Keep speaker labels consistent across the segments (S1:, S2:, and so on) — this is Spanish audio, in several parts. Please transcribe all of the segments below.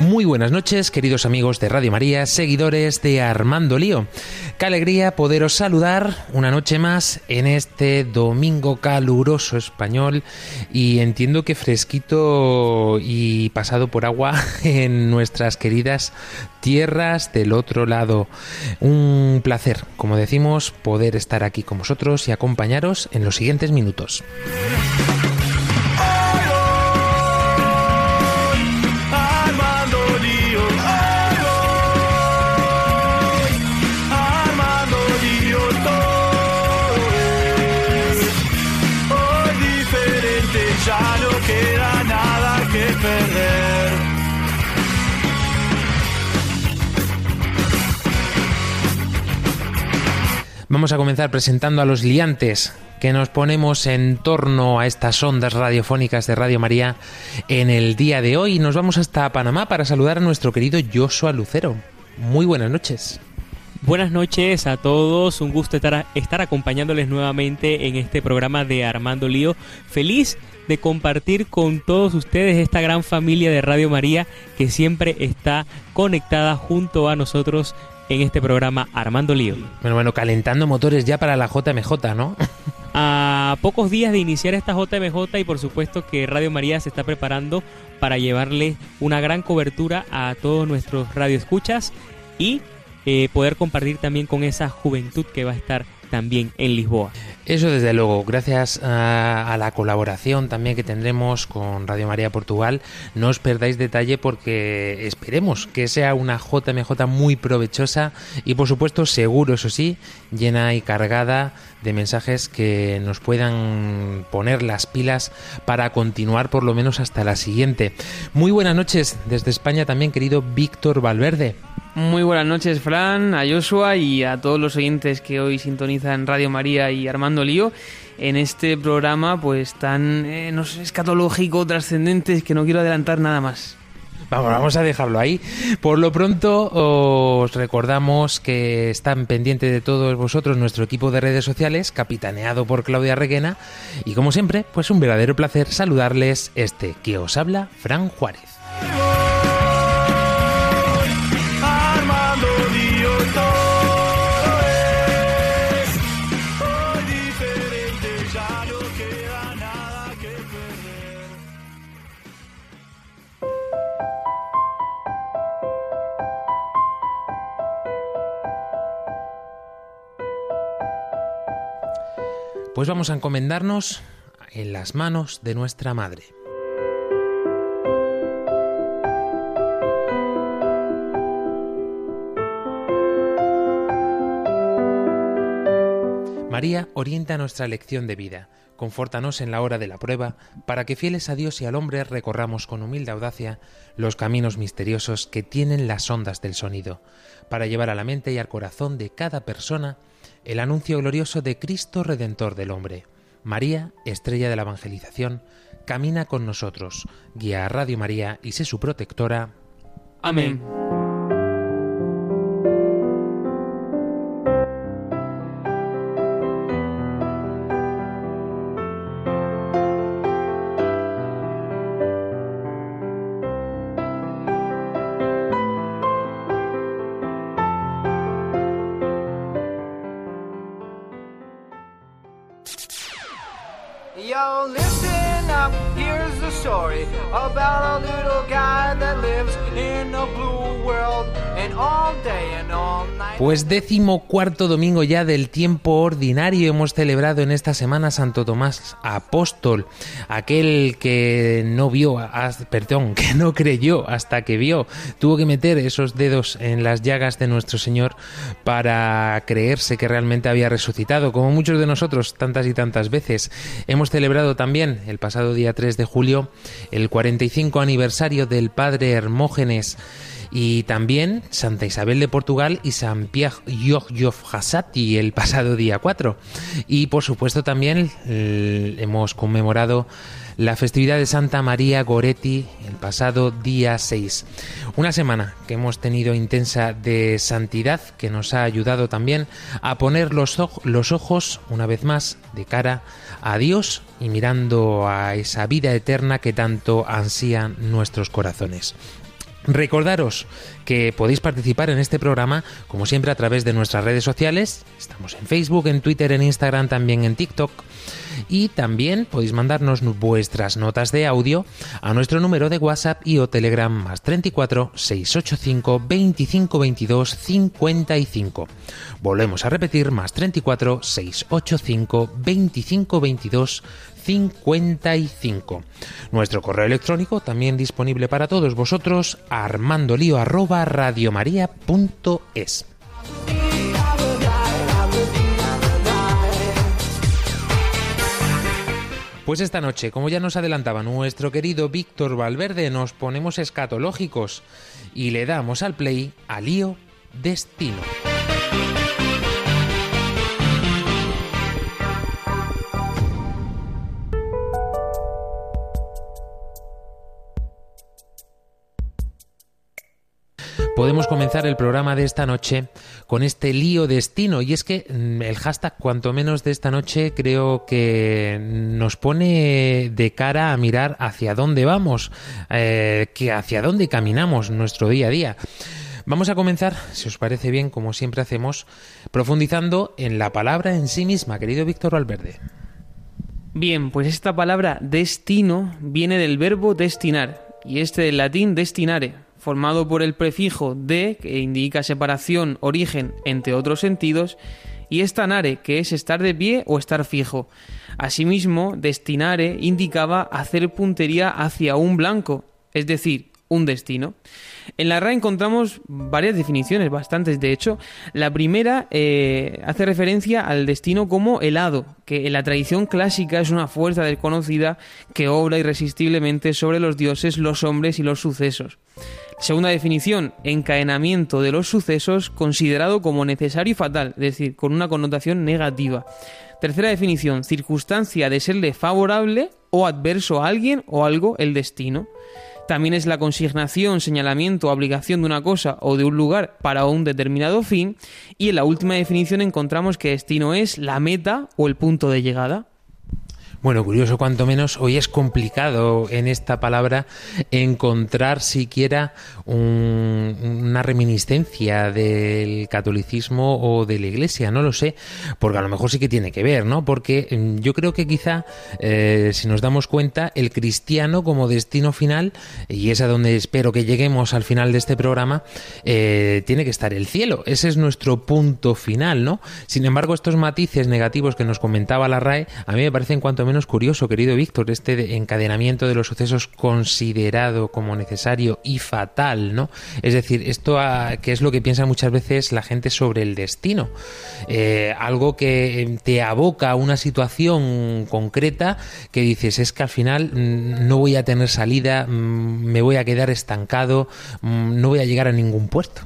S1: Muy buenas noches, queridos amigos de Radio María, seguidores de Armando Lío. Qué alegría poderos saludar una noche más en este domingo caluroso español y entiendo que fresquito y pasado por agua en nuestras queridas tierras del otro lado. Un placer, como decimos, poder estar aquí con vosotros y acompañaros en los siguientes minutos. Vamos a comenzar presentando a los liantes que nos ponemos en torno a estas ondas radiofónicas de Radio María en el día de hoy. Nos vamos hasta Panamá para saludar a nuestro querido Joshua Lucero. Muy buenas noches.
S2: Buenas noches a todos, un gusto estar, estar acompañándoles nuevamente en este programa de Armando Lío. Feliz de compartir con todos ustedes esta gran familia de Radio María que siempre está conectada junto a nosotros en este programa Armando Lío.
S1: Bueno, bueno, calentando motores ya para la JMJ, ¿no?
S2: A pocos días de iniciar esta JMJ y por supuesto que Radio María se está preparando para llevarle una gran cobertura a todos nuestros radioescuchas y eh, poder compartir también con esa juventud que va a estar también en Lisboa.
S1: Eso desde luego, gracias a, la colaboración también que tendremos con Radio María Portugal, no os perdáis detalle porque esperemos que sea una JMJ muy provechosa y por supuesto seguro, eso sí, llena y cargada de mensajes que nos puedan poner las pilas para continuar por lo menos hasta la siguiente. Muy buenas noches desde España también, querido Víctor Valverde.
S3: Muy buenas noches, Fran, a Joshua y a todos los oyentes que hoy sintonizan Radio María y Armando Lío en este programa pues tan eh, no sé, escatológico, trascendente, que no quiero adelantar nada más.
S1: Vamos, vamos a dejarlo ahí. Por lo pronto os recordamos que están pendientes de todos vosotros nuestro equipo de redes sociales, capitaneado por Claudia Reguena, y como siempre, pues un verdadero placer saludarles este que os habla, Fran Juárez. Pues vamos a encomendarnos en las manos de nuestra Madre. María orienta nuestra lección de vida, confórtanos en la hora de la prueba, para que fieles a Dios y al hombre recorramos con humilde audacia los caminos misteriosos que tienen las ondas del sonido, para llevar a la mente y al corazón de cada persona el anuncio glorioso de Cristo Redentor del hombre. María, estrella de la evangelización, camina con nosotros, guía a Radio María y sé su protectora.
S3: Amén.
S1: Pues décimo cuarto domingo ya del tiempo ordinario hemos celebrado en esta semana Santo Tomás Apóstol, aquel que no vio, perdón, que no creyó hasta que vio, tuvo que meter esos dedos en las llagas de nuestro Señor para creerse que realmente había resucitado, como muchos de nosotros tantas y tantas veces. Hemos celebrado también el pasado día 3 de julio el 45 aniversario del Padre Hermógenes y también Santa Isabel de Portugal y San Pierre Giorgiof Hassati el pasado día 4. Y por supuesto también hemos conmemorado la festividad de Santa María Goretti el pasado día 6. Una semana que hemos tenido intensa de santidad que nos ha ayudado también a poner los, oj- los ojos una vez más de cara a Dios y mirando a esa vida eterna que tanto ansían nuestros corazones. Recordaros que podéis participar en este programa, como siempre, a través de nuestras redes sociales. Estamos en Facebook, en Twitter, en Instagram, también en TikTok. Y también podéis mandarnos vuestras notas de audio a nuestro número de WhatsApp y o Telegram más 34 685 25 22 55. Volvemos a repetir más 34 685 25 22 55. Nuestro correo electrónico también disponible para todos vosotros radiomaria.es. Pues esta noche, como ya nos adelantaba nuestro querido Víctor Valverde, nos ponemos escatológicos y le damos al play a Lío Destino. Podemos comenzar el programa de esta noche con este lío destino. Y es que mm, el hashtag, cuanto menos de esta noche, creo que nos pone de cara a mirar hacia dónde vamos, eh, que hacia dónde caminamos nuestro día a día. Vamos a comenzar, si os parece bien, como siempre hacemos, profundizando en la palabra en sí misma, querido Víctor Valverde.
S3: Bien, pues esta palabra destino viene del verbo destinar y este del latín destinare, formado por el prefijo de, que indica separación, origen, entre otros sentidos, y estanare, que es estar de pie o estar fijo. Asimismo, destinare indicaba hacer puntería hacia un blanco, es decir, un destino. En la RAE encontramos varias definiciones, bastantes de hecho. La primera eh, hace referencia al destino como helado, que en la tradición clásica es una fuerza desconocida que obra irresistiblemente sobre los dioses, los hombres y los sucesos. Segunda definición, encadenamiento de los sucesos considerado como necesario y fatal, es decir, con una connotación negativa. Tercera definición, circunstancia de serle favorable o adverso a alguien o algo el destino. También es la consignación, señalamiento obligación de una cosa o de un lugar para un determinado fin. Y en la última definición encontramos que destino es la meta o el punto de llegada.
S1: Bueno, curioso cuanto menos, hoy es complicado en esta palabra encontrar siquiera un- una reminiscencia del catolicismo o de la iglesia, no lo sé, porque a lo mejor sí que tiene que ver, ¿no? Porque mm, yo creo que quizá, eh, si nos damos cuenta, el cristiano como destino final, y es a donde espero que lleguemos al final de este programa, eh, tiene que estar el cielo, ese es nuestro punto final, ¿no? Sin embargo, estos matices negativos que nos comentaba la RAE, a mí me parecen cuanto menos curioso, querido Víctor, este de- encadenamiento de los sucesos considerado como necesario y fatal, ¿no? Es decir, esto a- que es lo que piensa muchas veces la gente sobre el destino. Eh, algo que te aboca a una situación concreta que dices, es que al final mm, no voy a tener salida, mm, me voy a quedar estancado, mm, no voy a llegar a ningún puerto.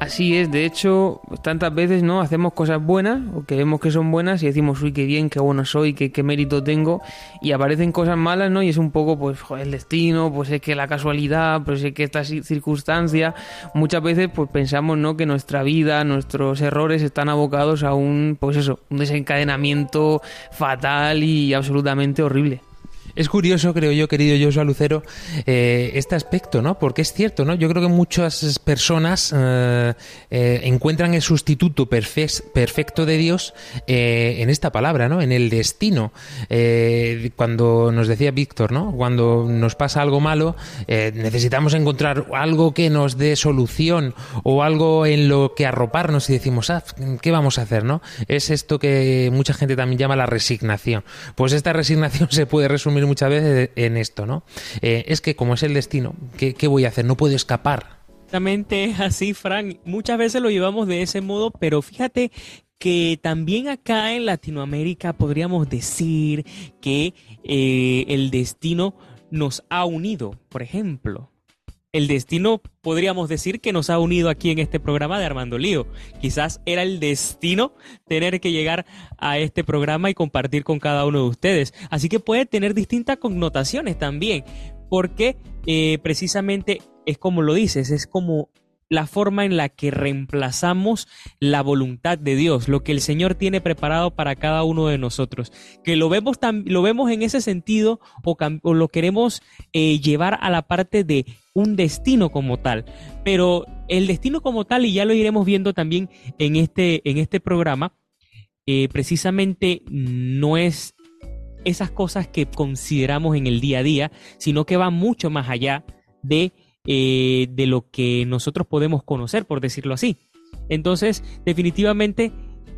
S3: Así es, de hecho, tantas veces no hacemos cosas buenas o que vemos que son buenas y decimos, uy, qué bien, qué bueno soy, qué, qué mérito tengo, y aparecen cosas malas, ¿no? Y es un poco, pues, joder, el destino, pues es que la casualidad, pues es que esta ci- circunstancia, muchas veces, pues pensamos, ¿no? Que nuestra vida, nuestros errores están abocados a un, pues eso, un desencadenamiento fatal y absolutamente horrible.
S1: Es curioso, creo yo, querido Joshua Lucero, eh, este aspecto, ¿no? Porque es cierto, ¿no? Yo creo que muchas personas eh, eh, encuentran el sustituto perfe- perfecto de Dios en esta palabra, ¿no? En el destino. Cuando nos decía Víctor, ¿no? Cuando nos pasa algo malo, necesitamos encontrar algo que nos dé solución o algo en lo que arroparnos y decimos, ah, ¿qué vamos a hacer, no? Es esto que mucha gente también llama la resignación. Pues esta resignación se puede resumir muchas veces en esto, ¿no? Eh, es que como es el destino, ¿qué, qué voy a hacer? No puedo escapar.
S2: Exactamente es así, Frank. Muchas veces lo llevamos de ese modo, pero fíjate que también acá en Latinoamérica podríamos decir que eh, el destino nos ha unido, por ejemplo. El destino podríamos decir que nos ha unido aquí en este programa de Armando Lío. Quizás era el destino tener que llegar a este programa y compartir con cada uno de ustedes. Así que puede tener distintas connotaciones también, porque eh, precisamente es como lo dices, es como la forma en la que reemplazamos la voluntad de Dios, lo que el Señor tiene preparado para cada uno de nosotros. Que lo vemos, lo vemos en ese sentido o, lo queremos eh, llevar a la parte de un destino como tal. Pero el destino como tal, y ya lo iremos viendo también en este, en este programa, eh, precisamente no es esas cosas que consideramos en el día a día, sino que va mucho más allá de eh, de lo que nosotros podemos conocer, por decirlo así. Entonces, definitivamente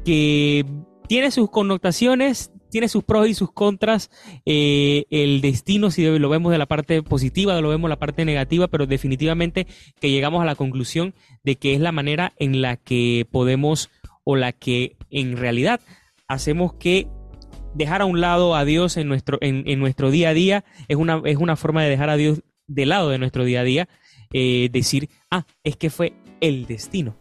S2: que tiene sus connotaciones, tiene sus pros y sus contras. Eh, el destino, si lo vemos de la parte positiva, lo vemos de la parte negativa, pero definitivamente que llegamos a la conclusión de que es la manera en la que podemos o la que en realidad hacemos que dejar a un lado a Dios en nuestro, en, en nuestro día a día es una, es una forma de dejar a Dios de lado de nuestro día a día, eh, decir, ah, es que fue el destino.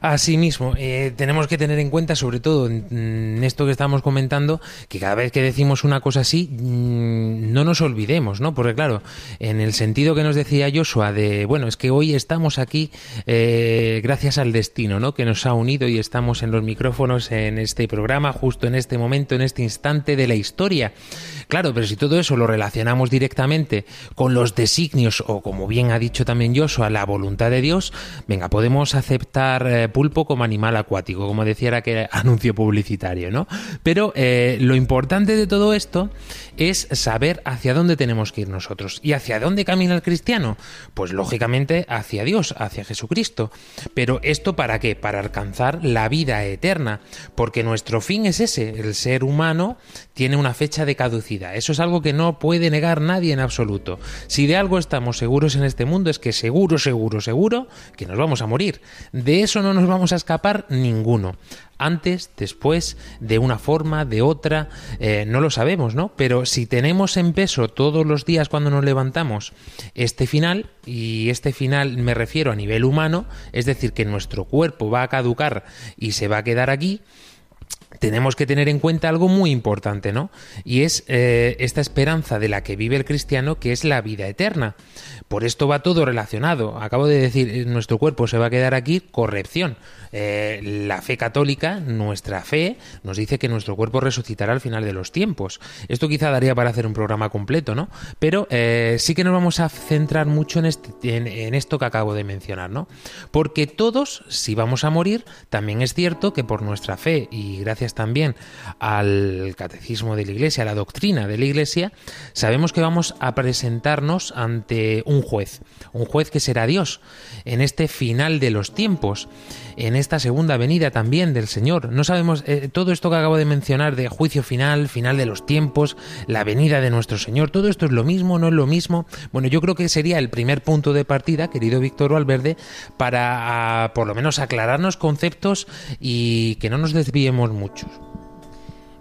S1: Asimismo, eh, tenemos que tener en cuenta, sobre todo en, esto que estamos comentando, que cada vez que decimos una cosa así, mm, no nos olvidemos, ¿no? Porque claro, en el sentido que nos decía Joshua de, bueno, es que hoy estamos aquí eh, gracias al destino, ¿no? Que nos ha unido y estamos en los micrófonos en este programa, justo en este momento, en este instante de la historia. Claro, pero si todo eso lo relacionamos directamente con los designios o, como bien ha dicho también Joshua, la voluntad de Dios, venga, podemos aceptar eh, pulpo como animal acuático, como decía era que anuncio publicitario, ¿no? Pero eh, lo importante de todo esto es saber hacia dónde tenemos que ir nosotros. ¿Y hacia dónde camina el cristiano? Pues lógicamente hacia Dios, hacia Jesucristo. Pero ¿esto para qué? Para alcanzar la vida eterna. Porque nuestro fin es ese. El ser humano tiene una fecha de caducidad. Eso es algo que no puede negar nadie en absoluto. Si de algo estamos seguros en este mundo es que seguro, seguro, seguro que nos vamos a morir. De eso no nos vamos a escapar ninguno antes, después, de una forma, de otra, eh, no lo sabemos, ¿no? Pero si tenemos en peso todos los días cuando nos levantamos este final, y este final me refiero a nivel humano, es decir, que nuestro cuerpo va a caducar y se va a quedar aquí, tenemos que tener en cuenta algo muy importante, ¿no? Y es eh, esta esperanza de la que vive el cristiano, que es la vida eterna. Por esto va todo relacionado. Acabo de decir, eh, nuestro cuerpo se va a quedar aquí, corrección. Eh, la fe católica, nuestra fe, nos dice que nuestro cuerpo resucitará al final de los tiempos. Esto quizá daría para hacer un programa completo, ¿no? Pero sí que nos vamos a centrar mucho en, este, en, esto que acabo de mencionar, ¿no? Porque todos, si vamos a morir, también es cierto que por nuestra fe y gracias también al catecismo de la Iglesia, a la doctrina de la Iglesia, sabemos que vamos a presentarnos ante un juez, un juez que será Dios en este final de los tiempos en esta segunda venida también del Señor. No sabemos eh, todo esto que acabo de mencionar de juicio final, final de los tiempos, la venida de nuestro Señor, todo esto es lo mismo, no es lo mismo. Bueno, yo creo que sería el primer punto de partida, querido Víctor Valverde, para ah, por lo menos aclararnos conceptos y que no nos desviemos mucho.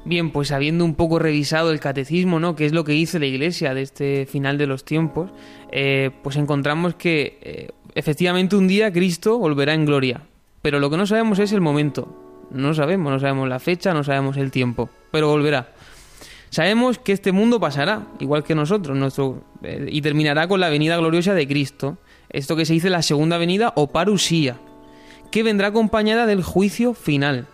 S3: Bien, pues habiendo un poco revisado el catecismo, ¿no? Que es lo que dice la Iglesia de este final de los tiempos, eh, pues encontramos que eh, efectivamente un día Cristo volverá en gloria. Pero lo que no sabemos es el momento. No sabemos, no sabemos la fecha, no sabemos el tiempo, pero volverá. Sabemos que este mundo pasará, igual que nosotros, nuestro, eh, y terminará con la venida gloriosa de Cristo. Esto que se dice la segunda venida o parusía, que vendrá acompañada del juicio final.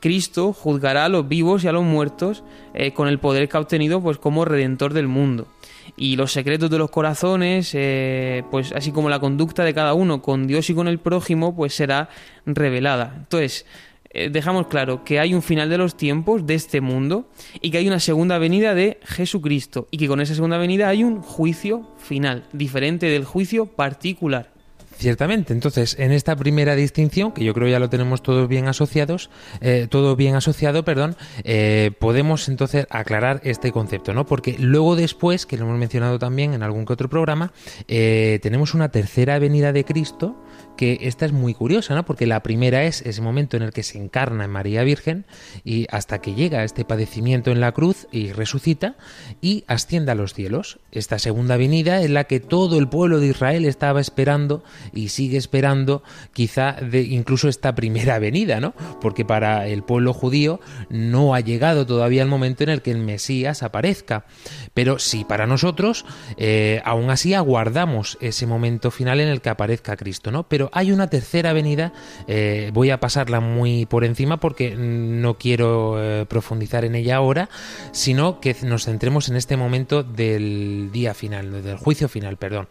S3: Cristo juzgará a los vivos y a los muertos eh, con el poder que ha obtenido pues, como redentor del mundo y los secretos de los corazones, eh, pues así como la conducta de cada uno con Dios y con el prójimo, pues será revelada. Entonces, eh, dejamos claro que hay un final de los tiempos de este mundo y que hay una segunda venida de Jesucristo y que con esa segunda venida hay un juicio final, diferente del juicio particular.
S1: Ciertamente, entonces en esta primera distinción, que yo creo ya lo tenemos todos bien asociados, eh, todo bien asociado, perdón, eh, podemos entonces aclarar este concepto, ¿no? Porque luego después, que lo hemos mencionado también en algún que otro programa, eh, tenemos una tercera venida de Cristo que esta es muy curiosa, ¿no? Porque la primera es ese momento en el que se encarna en María Virgen y hasta que llega a este padecimiento en la cruz y resucita y asciende a los cielos. Esta segunda venida es la que todo el pueblo de Israel estaba esperando y sigue esperando quizá de incluso esta primera venida, ¿no? Porque para el pueblo judío no ha llegado todavía el momento en el que el Mesías aparezca. Pero sí para nosotros, eh, aún así aguardamos ese momento final en el que aparezca Cristo, ¿no? Pero hay una tercera venida, eh, voy a pasarla muy por encima porque no quiero eh, profundizar en ella ahora, sino que nos centremos en este momento del día final, del juicio final, perdón.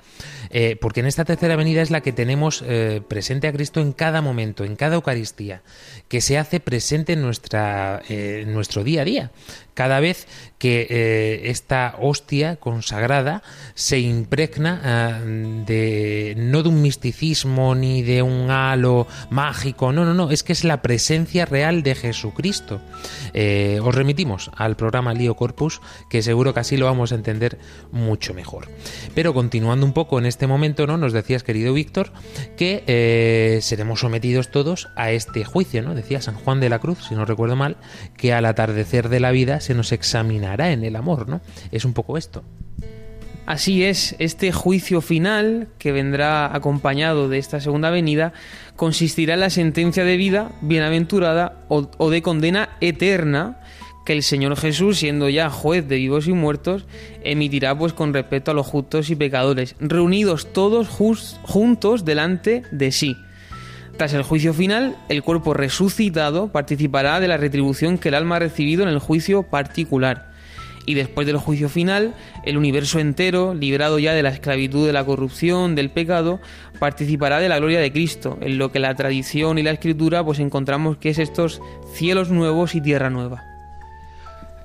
S1: Eh, porque en esta tercera venida es la que tenemos presente a Cristo en cada momento, en cada Eucaristía, que se hace presente en, nuestra, en nuestro día a día. Cada vez que eh, esta hostia consagrada se impregna eh, de no de un misticismo ni de un halo mágico, no, no, no, es que es la presencia real de Jesucristo. Eh, os remitimos al programa Lío Corpus, que seguro que así lo vamos a entender mucho mejor. Pero continuando un poco en este momento, ¿no? Nos decías, querido Víctor, que eh, seremos sometidos todos a este juicio, ¿no? Decía San Juan de la Cruz, si no recuerdo mal, que al atardecer de la vida se nos examinará en el amor, ¿no? Es un poco esto.
S3: Así es, este juicio final, que vendrá acompañado de esta segunda venida, consistirá en la sentencia de vida bienaventurada o, de condena eterna que el Señor Jesús, siendo ya juez de vivos y muertos, emitirá pues con respecto a los justos y pecadores, reunidos todos juntos delante de sí. Tras el juicio final, el cuerpo resucitado participará de la retribución que el alma ha recibido en el juicio particular. Y después del juicio final, el universo entero, librado ya de la esclavitud de la corrupción, del pecado, participará de la gloria de Cristo, en lo que la tradición y la escritura pues encontramos que es estos cielos nuevos y tierra nueva.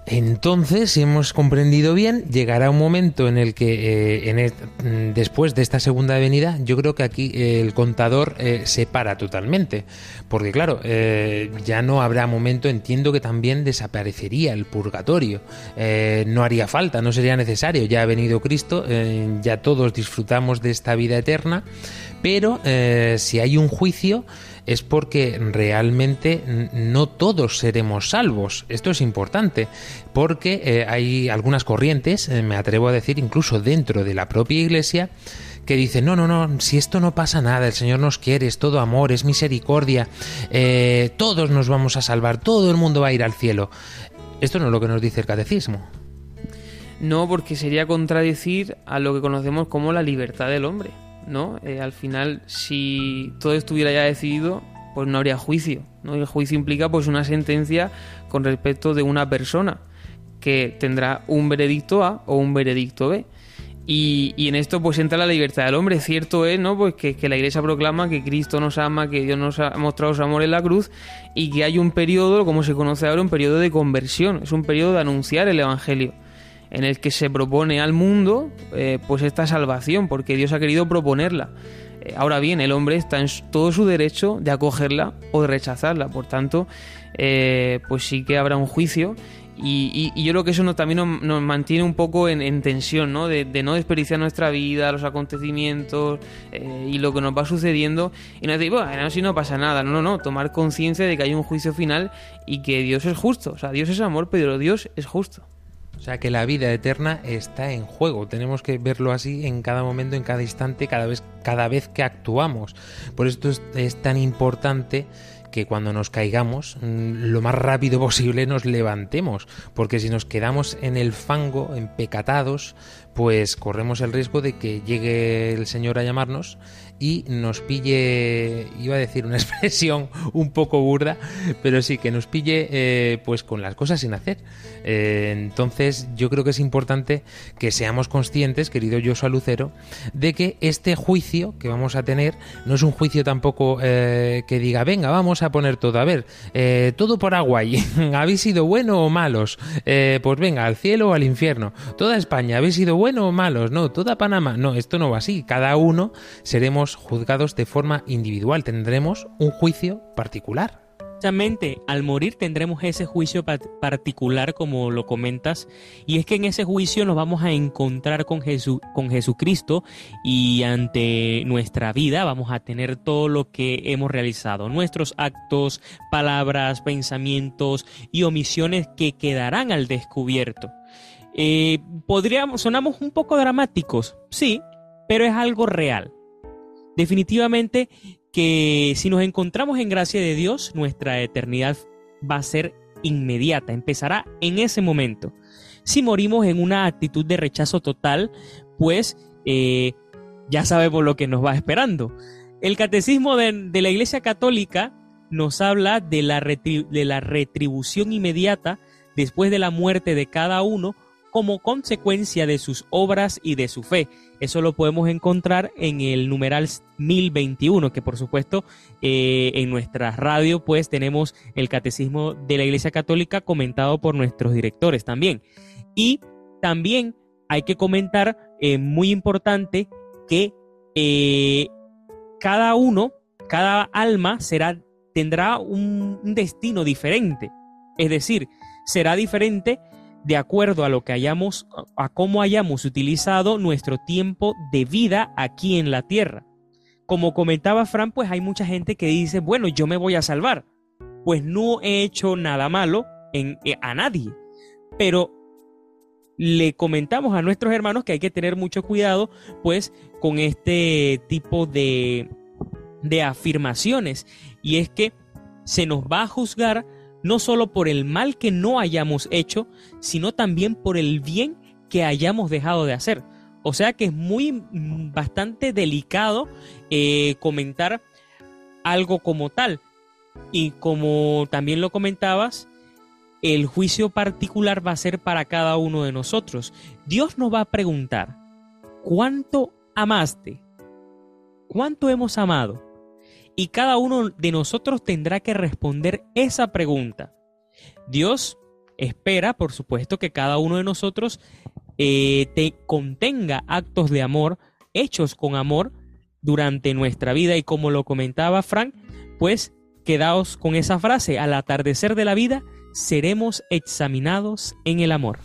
S1: Entonces, si hemos comprendido bien, llegará un momento en el que eh, mm, después de esta segunda venida, yo creo que aquí eh, el contador eh, se para totalmente. Porque claro, ya no habrá momento, entiendo que también desaparecería el purgatorio. No haría falta, no sería necesario. Ya ha venido Cristo, ya todos disfrutamos de esta vida eterna. Pero si hay un juicio es porque realmente no todos seremos salvos. Esto es importante porque eh, hay algunas corrientes, eh, me atrevo a decir, incluso dentro de la propia iglesia, que dicen, no, no, no, si esto no pasa nada, el Señor nos quiere, es todo amor, es misericordia, eh, todos nos vamos a salvar, todo el mundo va a ir al cielo. Esto no es lo que nos dice el catecismo.
S3: No, porque sería contradecir a lo que conocemos como la libertad del hombre, ¿no? Eh, al final, si todo estuviera ya decidido, pues no habría juicio, ¿no? El juicio implica pues una sentencia con respecto de una persona que tendrá un veredicto A o un veredicto B. Y, y en esto pues entra la libertad del hombre. Cierto es, ¿no? Pues que, que la iglesia proclama que Cristo nos ama, que Dios nos ha mostrado su amor en la cruz y que hay un periodo, como se conoce ahora, un periodo de conversión. Es un periodo de anunciar el Evangelio en el que se propone al mundo eh, pues esta salvación, porque Dios ha querido proponerla. Eh, ahora bien, el hombre está en todo su derecho de acogerla o de rechazarla, por tanto, eh, pues sí que habrá un juicio. Y, y- y yo creo que eso nos, también nos, mantiene un poco en, en tensión, ¿no? De, de no desperdiciar nuestra vida, los acontecimientos eh, y lo que nos va sucediendo. Y no decir, bueno, si no pasa nada. No, no, no. Tomar conciencia de que hay un juicio final y que Dios es justo. O sea, Dios es amor, pero Dios es justo.
S1: O sea que la vida eterna está en juego. Tenemos que verlo así en cada momento, en cada instante, cada vez, cada vez que actuamos. Por esto es, es tan importante que cuando nos caigamos, mm, lo más rápido posible nos levantemos. Porque si nos quedamos en el fango, empecatados, pues corremos el riesgo de que llegue el Señor a llamarnos y nos pille, iba a decir una expresión un poco burda, pero sí, que nos pille eh, pues con las cosas sin hacer. Eh, entonces yo creo que es importante que seamos conscientes, querido Joshua Lucero, de que este juicio que vamos a tener no es un juicio tampoco eh, que diga, venga, vamos a poner todo, a ver, todo por agua y habéis sido buenos o malos, pues venga, al cielo o al infierno, toda España, habéis sido buenos o malos, no, toda Panamá, no, esto no va así, cada uno seremos juzgados de forma individual, tendremos un juicio particular.
S2: Precisamente al morir tendremos ese juicio pa- particular como lo comentas y es que en ese juicio nos vamos a encontrar con, Jesu- con Jesucristo y ante nuestra vida vamos a tener todo lo que hemos realizado, nuestros actos, palabras, pensamientos y omisiones que quedarán al descubierto. Eh, podríamos, sonamos un poco dramáticos, sí, pero es algo real. Definitivamente que si nos encontramos en gracia de Dios, nuestra eternidad va a ser inmediata, empezará en ese momento. Si morimos en una actitud de rechazo total, pues eh, ya sabemos lo que nos va esperando. El catecismo de, la Iglesia Católica nos habla de la retribución inmediata después de la muerte de cada uno como consecuencia de sus obras y de su fe. Eso lo podemos encontrar en el numeral 1021, que por supuesto eh, en nuestra radio pues tenemos el catecismo de la Iglesia Católica comentado por nuestros directores también. Y también hay que comentar, eh, muy importante, que eh, cada uno, cada alma será, tendrá un, un destino diferente. Es decir, será diferente de acuerdo a lo que hayamos, a cómo hayamos utilizado nuestro tiempo de vida aquí en la tierra. Como comentaba Fran, pues hay mucha gente que dice, bueno, yo me voy a salvar. Pues no he hecho nada malo en, eh, a nadie. Pero le comentamos a nuestros hermanos que hay que tener mucho cuidado, pues, con este tipo de, de afirmaciones. Y es que se nos va a juzgar no solo por el mal que no hayamos hecho, sino también por el bien que hayamos dejado de hacer. O sea que es muy mm, bastante delicado eh, comentar algo como tal. Y como también lo comentabas, el juicio particular va a ser para cada uno de nosotros. Dios nos va a preguntar, ¿cuánto amaste? ¿Cuánto hemos amado? Y cada uno de nosotros tendrá que responder esa pregunta. Dios espera, por supuesto, que cada uno de nosotros eh, te contenga actos de amor hechos con amor durante nuestra vida y como lo comentaba Frank, pues quedaos con esa frase, al atardecer de la vida seremos examinados en el amor.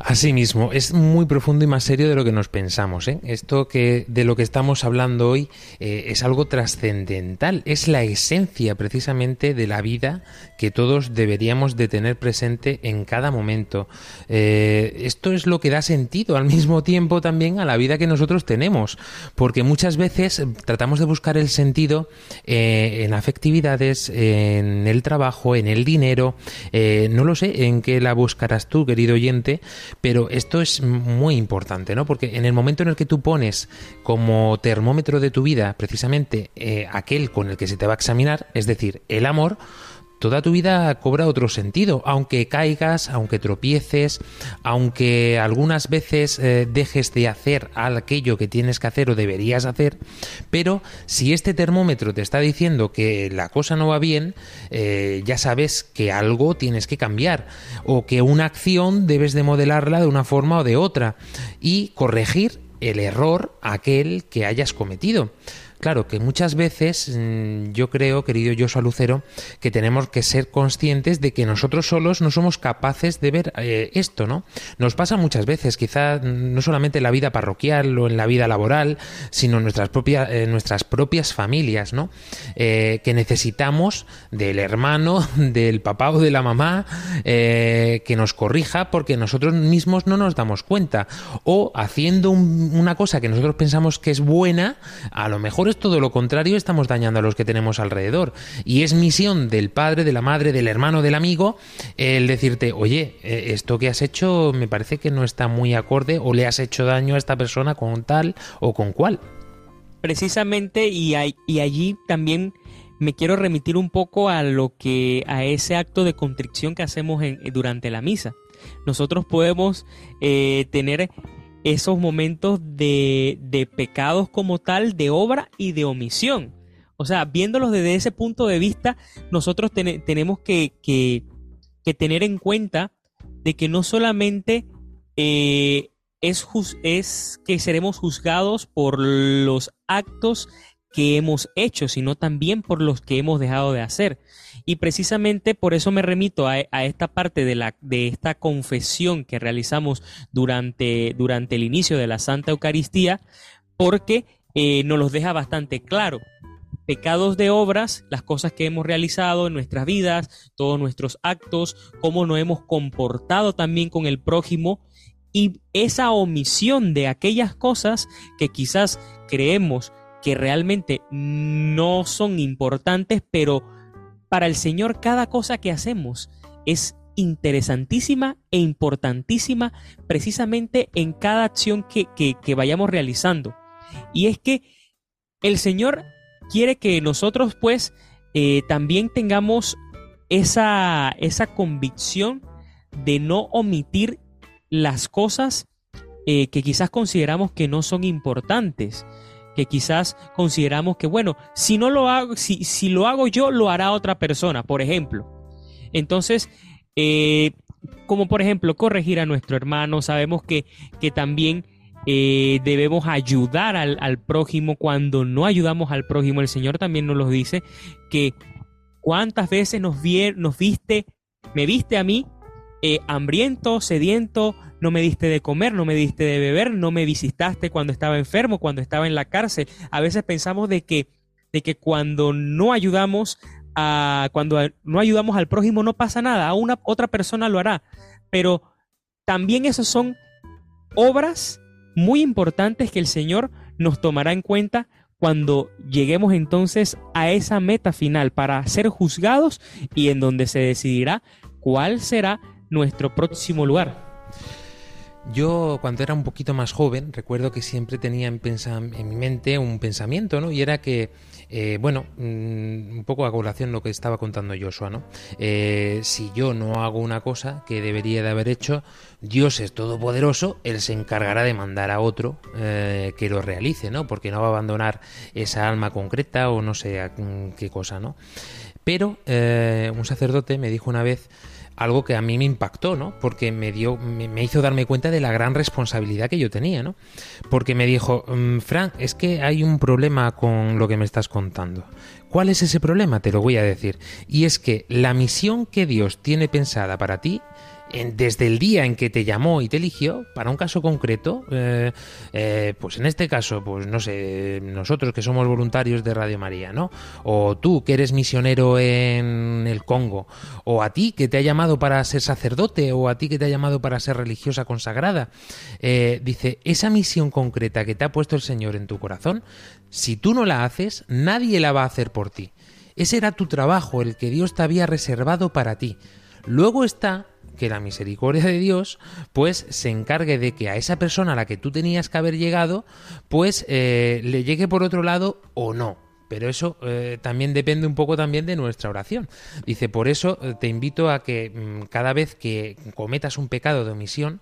S1: Asimismo, es muy profundo y más serio de lo que nos pensamos. ¿eh? Esto que de lo que estamos hablando hoy eh, es algo trascendental, es la esencia precisamente de la vida que todos deberíamos de tener presente en cada momento. Eh, esto es lo que da sentido al mismo tiempo también a la vida que nosotros tenemos, porque muchas veces tratamos de buscar el sentido eh, en afectividades, en el trabajo, en el dinero, no lo sé en qué la buscarás tú, querido oyente, pero esto es muy importante, ¿no? Porque en el momento en el que tú pones como termómetro de tu vida precisamente eh, aquel con el que se te va a examinar, es decir, el amor, toda tu vida cobra otro sentido, aunque caigas, aunque tropieces, aunque algunas veces eh, dejes de hacer aquello que tienes que hacer o deberías hacer, pero si este termómetro te está diciendo que la cosa no va bien, eh, ya sabes que algo tienes que cambiar o que una acción debes de modelarla de una forma o de otra y corregir el error aquel que hayas cometido. Claro que muchas veces mm, yo creo, querido Joshua Lucero, que tenemos que ser conscientes de que nosotros solos no somos capaces de ver eh, esto, ¿no? Nos pasa muchas veces, quizá mm, no solamente en la vida parroquial o en la vida laboral, sino en nuestras propias, eh, nuestras propias familias, ¿no? Eh, que necesitamos del hermano, del papá o de la mamá eh, que nos corrija porque nosotros mismos no nos damos cuenta. O haciendo un- una cosa que nosotros pensamos que es buena, a lo mejor es todo lo contrario, estamos dañando a los que tenemos alrededor. Y es misión del padre, de la madre, del hermano, del amigo, el decirte, oye, eh, esto que has hecho me parece que no está muy acorde o le has hecho daño a esta persona con tal o con cual.
S2: Precisamente, y, allí también me quiero remitir un poco a lo que, a ese acto de contrición que hacemos durante la misa. Nosotros podemos eh, tener esos momentos de, de pecados como tal, de obra y de omisión. O sea, viéndolos desde ese punto de vista, nosotros tene- tenemos que, que- tener en cuenta de que no solamente eh, es, es que seremos juzgados por los actos que hemos hecho, sino también por los que hemos dejado de hacer. Y precisamente por eso me remito a, esta parte de esta confesión que realizamos durante, durante el inicio de la Santa Eucaristía, porque eh, nos los deja bastante claro. Pecados de obras, las cosas que hemos realizado en nuestras vidas, todos nuestros actos, cómo nos hemos comportado también con el prójimo y esa omisión de aquellas cosas que quizás creemos que realmente no son importantes, pero para el Señor cada cosa que hacemos es interesantísima e importantísima precisamente en cada acción que, que, vayamos realizando. Y es que el Señor quiere que nosotros pues eh, también tengamos esa, esa convicción de no omitir las cosas eh, que quizás consideramos que no son importantes, que quizás consideramos que, bueno, si no lo hago, si, si lo hago yo, lo hará otra persona, por ejemplo. Entonces, eh, como por ejemplo, corregir a nuestro hermano, sabemos que, que también eh, debemos ayudar al, al, prójimo. Cuando no ayudamos al prójimo, el Señor también nos lo dice, que cuántas veces nos, nos viste, me viste a mí eh, hambriento, sediento, no me diste de comer, no me diste de beber, no me visitaste cuando estaba enfermo, cuando estaba en la cárcel. A veces pensamos de que, de que cuando no ayudamos a, cuando no ayudamos al prójimo no pasa nada, a una otra persona lo hará. Pero también esas son obras muy importantes que el Señor nos tomará en cuenta cuando lleguemos entonces a esa meta final para ser juzgados y en donde se decidirá cuál será nuestro próximo lugar.
S1: Yo cuando era un poquito más joven recuerdo que siempre tenía en, mi mente un pensamiento, ¿no? Y era que, eh, bueno, mmm, un poco a colación lo que estaba contando Joshua, ¿no? Eh, si yo no hago una cosa que debería de haber hecho, Dios es todopoderoso, Él se encargará de mandar a otro eh, que lo realice, ¿no? Porque no va a abandonar esa alma concreta o no sé a, qué cosa, ¿no? Pero un sacerdote me dijo una vez algo que a mí me impactó, ¿no? Porque me dio, me, hizo darme cuenta de la gran responsabilidad que yo tenía, ¿no? Porque me dijo, mmm, Frank, es que hay un problema con lo que me estás contando. ¿Cuál es ese problema? Te lo voy a decir. Y es que la misión que Dios tiene pensada para ti desde el día en que te llamó y te eligió para un caso concreto, eh, eh, pues en este caso, pues no sé, nosotros que somos voluntarios de Radio María, ¿no? O tú que eres misionero en el Congo, o a ti que te ha llamado para ser sacerdote, o a ti que te ha llamado para ser religiosa consagrada, eh, dice, esa misión concreta que te ha puesto el Señor en tu corazón, si tú no la haces, nadie la va a hacer por ti. Ese era tu trabajo, el que Dios te había reservado para ti. Luego está que la misericordia de Dios pues se encargue de que a esa persona a la que tú tenías que haber llegado pues eh, le llegue por otro lado o no. Pero eso eh, también depende un poco también de nuestra oración. Dice, por eso eh, te invito a que mmm, cada vez que cometas un pecado de omisión,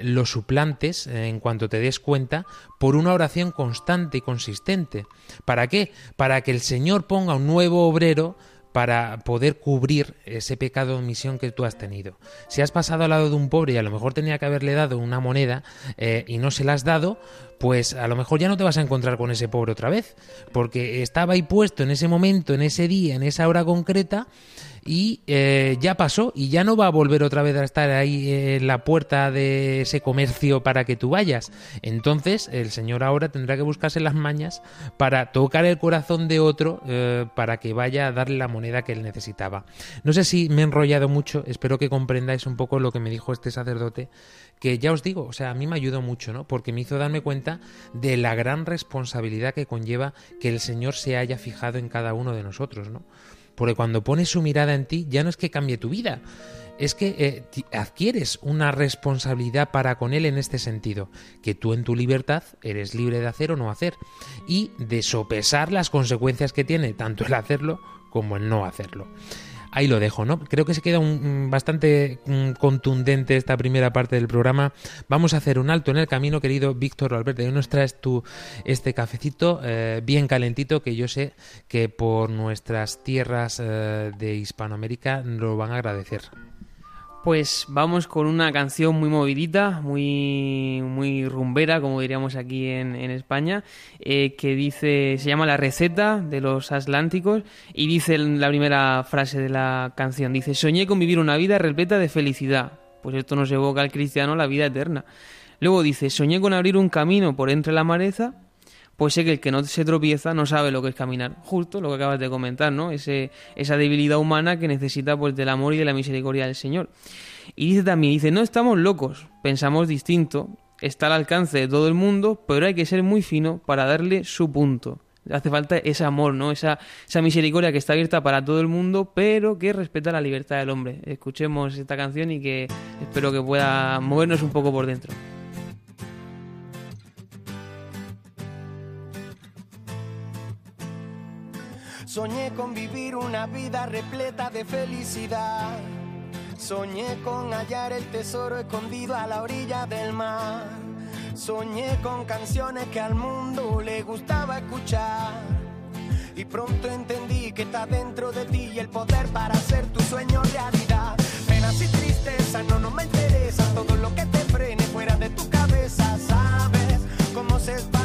S1: lo suplantes en cuanto te des cuenta por una oración constante y consistente. ¿Para qué? Para que el Señor ponga un nuevo obrero para poder cubrir ese pecado de omisión que tú has tenido. Si has pasado al lado de un pobre y a lo mejor tenía que haberle dado una moneda eh, y no se la has dado, pues a lo mejor ya no te vas a encontrar con ese pobre otra vez, porque estaba ahí puesto en ese momento, en ese día, en esa hora concreta, y eh, ya pasó y ya no va a volver otra vez a estar ahí en la puerta de ese comercio para que tú vayas. Entonces el Señor ahora tendrá que buscarse las mañas para tocar el corazón de otro eh, para que vaya a darle la moneda que él necesitaba. No sé si me he enrollado mucho, espero que comprendáis un poco lo que me dijo este sacerdote, que ya os digo, o sea, a mí me ayudó mucho, ¿no? Porque me hizo darme cuenta de la gran responsabilidad que conlleva que el Señor se haya fijado en cada uno de nosotros, ¿no? Porque cuando pones su mirada en ti, ya no es que cambie tu vida, es que eh, adquieres una responsabilidad para con él en este sentido, que tú en tu libertad eres libre de hacer o no hacer, y de sopesar las consecuencias que tiene tanto el hacerlo como el no hacerlo ahí lo dejo, ¿no? Creo que se queda un, bastante un, contundente esta primera parte del programa. Vamos a hacer un alto en el camino, querido Víctor Alberto. Y nos traes tú este cafecito eh, bien calentito que yo sé que por nuestras tierras eh, de Hispanoamérica lo van a agradecer.
S3: Pues vamos con una canción muy movidita, muy, muy rumbera, como diríamos aquí en, España, eh, que dice, se llama La receta de los Atlánticos y dice la primera frase de la canción, dice, soñé con vivir una vida repleta de felicidad. Pues esto nos evoca al cristiano la vida eterna. Luego dice, soñé con abrir un camino por entre la maleza pues sé que el que no se tropieza no sabe lo que es caminar. Justo lo que acabas de comentar, ¿no? Ese, esa debilidad humana que necesita pues del amor y de la misericordia del Señor. Y dice también, dice, no estamos locos, pensamos distinto, está al alcance de todo el mundo, pero hay que ser muy fino para darle su punto. Hace falta ese amor, ¿no? Esa, esa misericordia que está abierta para todo el mundo, pero que respeta la libertad del hombre. Escuchemos esta canción y que espero que pueda movernos un poco por dentro.
S4: Soñé con vivir una vida repleta de felicidad. Soñé con hallar el tesoro escondido a la orilla del mar. Soñé con canciones que al mundo le gustaba escuchar. Y pronto entendí que está dentro de ti el poder para hacer tu sueño realidad. Penas y tristeza no, no me interesa. Todo lo que te frene fuera de tu cabeza. Sabes cómo se espantan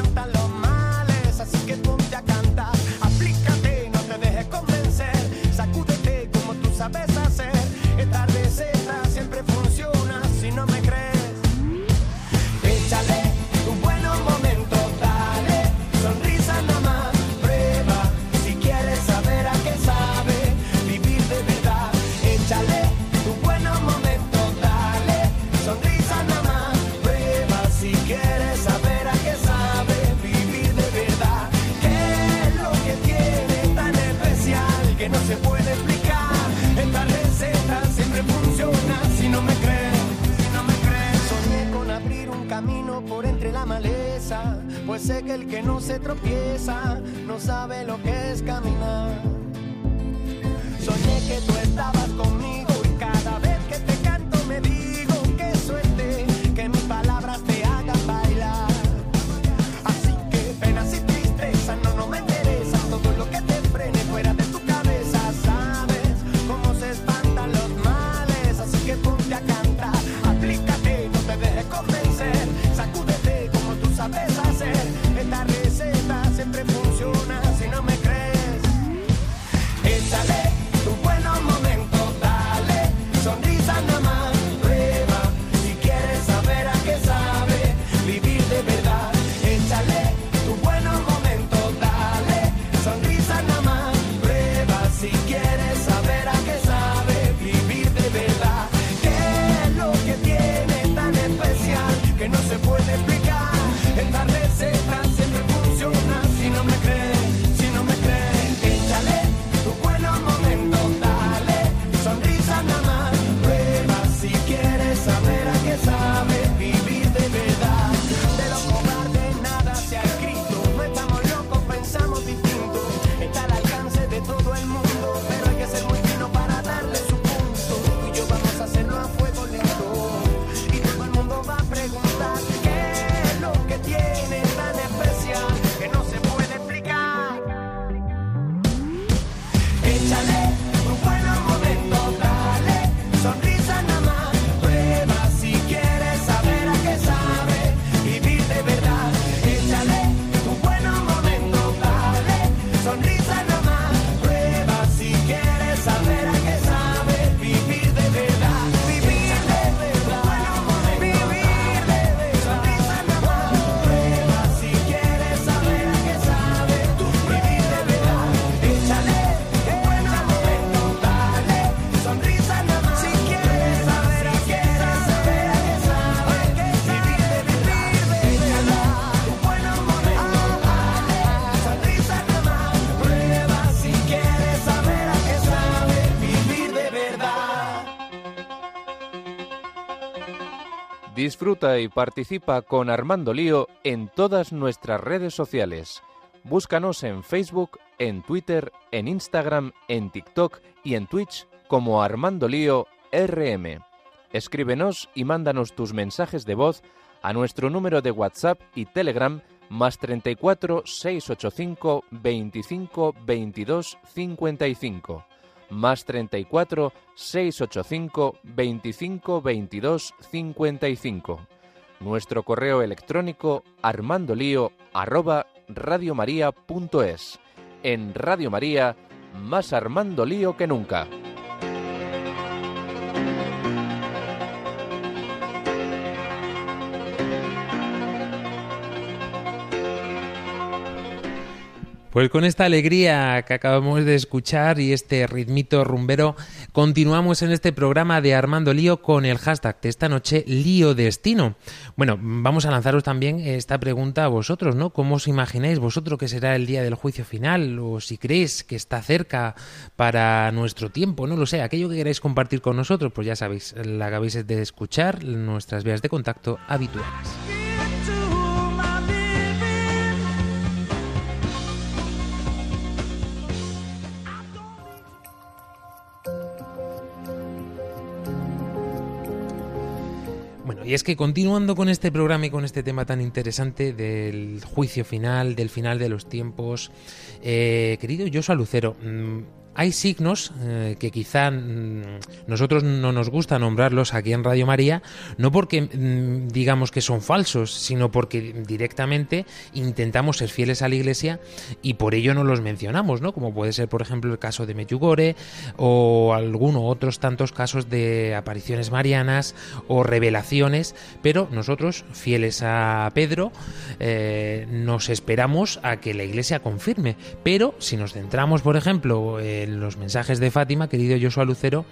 S4: Pues sé que el que no se tropieza no sabe lo que es caminar. Soñé que tú estabas conmigo
S5: Disfruta y participa con Armando Lío en todas nuestras redes sociales. Búscanos en Facebook, en Twitter, en Instagram, en TikTok y en Twitch como Armando Lío RM. Escríbenos y mándanos tus mensajes de voz a nuestro número de WhatsApp y Telegram más 34 685 25 22 55 más 34 685 25 22 55. Nuestro correo electrónico armandolío arroba radiomaria.es. En Radio María, más Armando Lío que nunca.
S1: Pues con esta alegría que acabamos de escuchar y este ritmito rumbero, continuamos en este programa de Armando Lío con el hashtag de esta noche, Lío Destino. Bueno, vamos a lanzaros también esta pregunta a vosotros, ¿no? ¿Cómo os imagináis vosotros que será el día del juicio final? O si creéis que está cerca para nuestro tiempo, no lo sé, aquello que queráis compartir con nosotros, pues ya sabéis, la acabáis de escuchar nuestras vías de contacto habituales. Y es que continuando con este programa y con este tema tan interesante del juicio final, del final de los tiempos, eh, querido Joshua Lucero, mmm, hay signos eh, que quizá mm, nosotros no nos gusta nombrarlos aquí en Radio María, no porque mm, digamos que son falsos, sino porque directamente intentamos ser fieles a la Iglesia y por ello no los mencionamos, ¿no? Como puede ser, por ejemplo, el caso de Medjugorje o algunos otros tantos casos de apariciones marianas o revelaciones, pero nosotros, fieles a Pedro, eh, nos esperamos a que la Iglesia confirme. Pero si nos centramos, por ejemplo, los mensajes de Fátima, querido Joshua Lucero,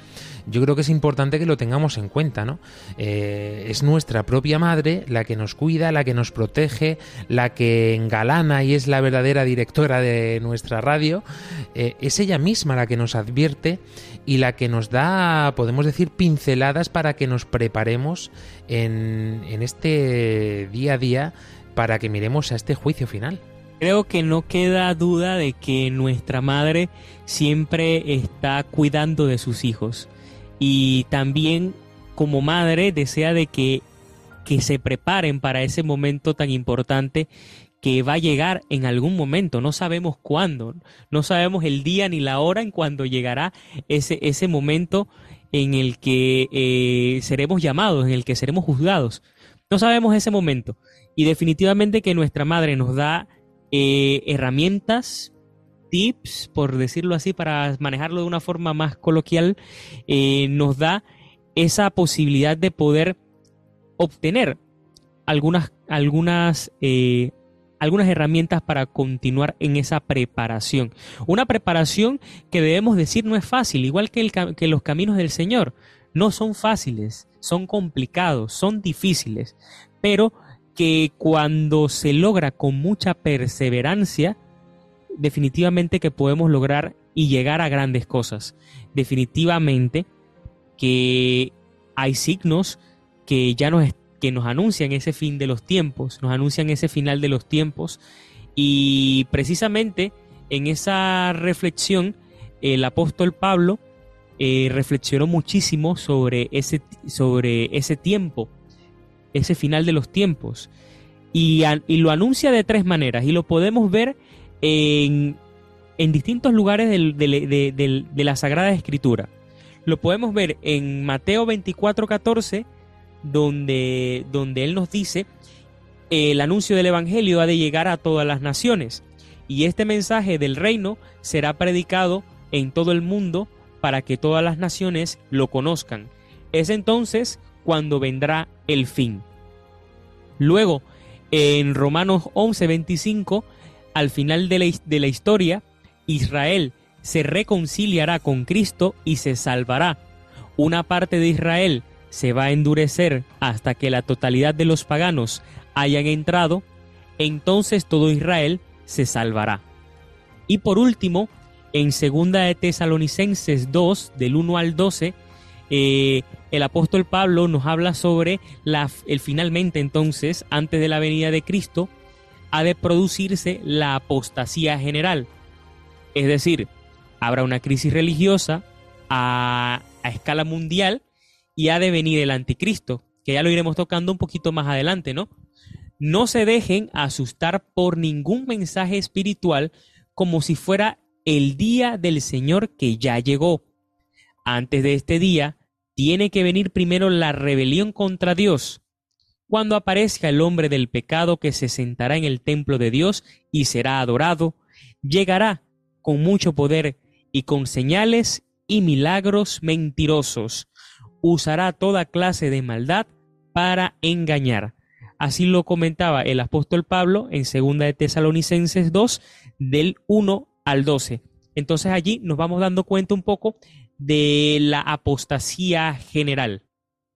S1: yo creo que es importante que lo tengamos en cuenta, ¿no? Eh, es nuestra propia madre la que nos cuida, la que nos protege, la que engalana y es la verdadera directora de nuestra radio. Eh, es ella misma la que nos advierte y la que nos da, podemos decir, pinceladas para que nos preparemos en, en este día a día para que miremos a este juicio final.
S2: Creo que no queda duda de que nuestra madre siempre está cuidando de sus hijos y también como madre desea de que, que se preparen para ese momento tan importante que va a llegar en algún momento, no sabemos cuándo, no sabemos el día ni la hora en cuando llegará ese, ese momento en el que eh, seremos llamados, en el que seremos juzgados. No sabemos ese momento. Y definitivamente que nuestra madre nos da eh, herramientas, tips, por decirlo así, para manejarlo de una forma más coloquial, eh, nos da esa posibilidad de poder obtener algunas, algunas, eh, algunas herramientas para continuar en esa preparación. Una preparación que debemos decir no es fácil, igual que, el, que los caminos del Señor. No son fáciles, son complicados, son difíciles, pero que cuando se logra con mucha perseverancia, definitivamente que podemos lograr y llegar a grandes cosas. Definitivamente que hay signos que ya nos, que nos anuncian ese fin de los tiempos, nos anuncian ese final de los tiempos y precisamente en esa reflexión el apóstol Pablo eh, reflexionó muchísimo sobre ese, sobre ese tiempo ese final de los tiempos. Y, lo anuncia de tres maneras y lo podemos ver en, en distintos lugares de, la Sagrada Escritura. Lo podemos ver en Mateo 24, 14, donde, donde Él nos dice, el anuncio del Evangelio ha de llegar a todas las naciones y este mensaje del reino será predicado en todo el mundo para que todas las naciones lo conozcan. Es entonces cuando vendrá el fin. Luego, en Romanos 11:25, al final de la, historia, Israel se reconciliará con Cristo y se salvará. Una parte de Israel se va a endurecer hasta que la totalidad de los paganos hayan entrado, entonces todo Israel se salvará. Y por último, en segunda de Tesalonicenses 2, del 1 al 12, eh, el apóstol Pablo nos habla sobre la, el finalmente entonces, antes de la venida de Cristo, ha de producirse la apostasía general. Es decir, habrá una crisis religiosa a, a escala mundial y ha de venir el anticristo, que ya lo iremos tocando un poquito más adelante, ¿no? No se dejen asustar por ningún mensaje espiritual como si fuera el día del Señor que ya llegó. Antes de este día, tiene que venir primero la rebelión contra Dios. Cuando aparezca el hombre del pecado que se sentará en el templo de Dios y será adorado, llegará con mucho poder y con señales y milagros mentirosos. Usará toda clase de maldad para engañar. Así lo comentaba el apóstol Pablo en 2 de Tesalonicenses 2 del 1 al 12. Entonces allí nos vamos dando cuenta un poco de la apostasía general.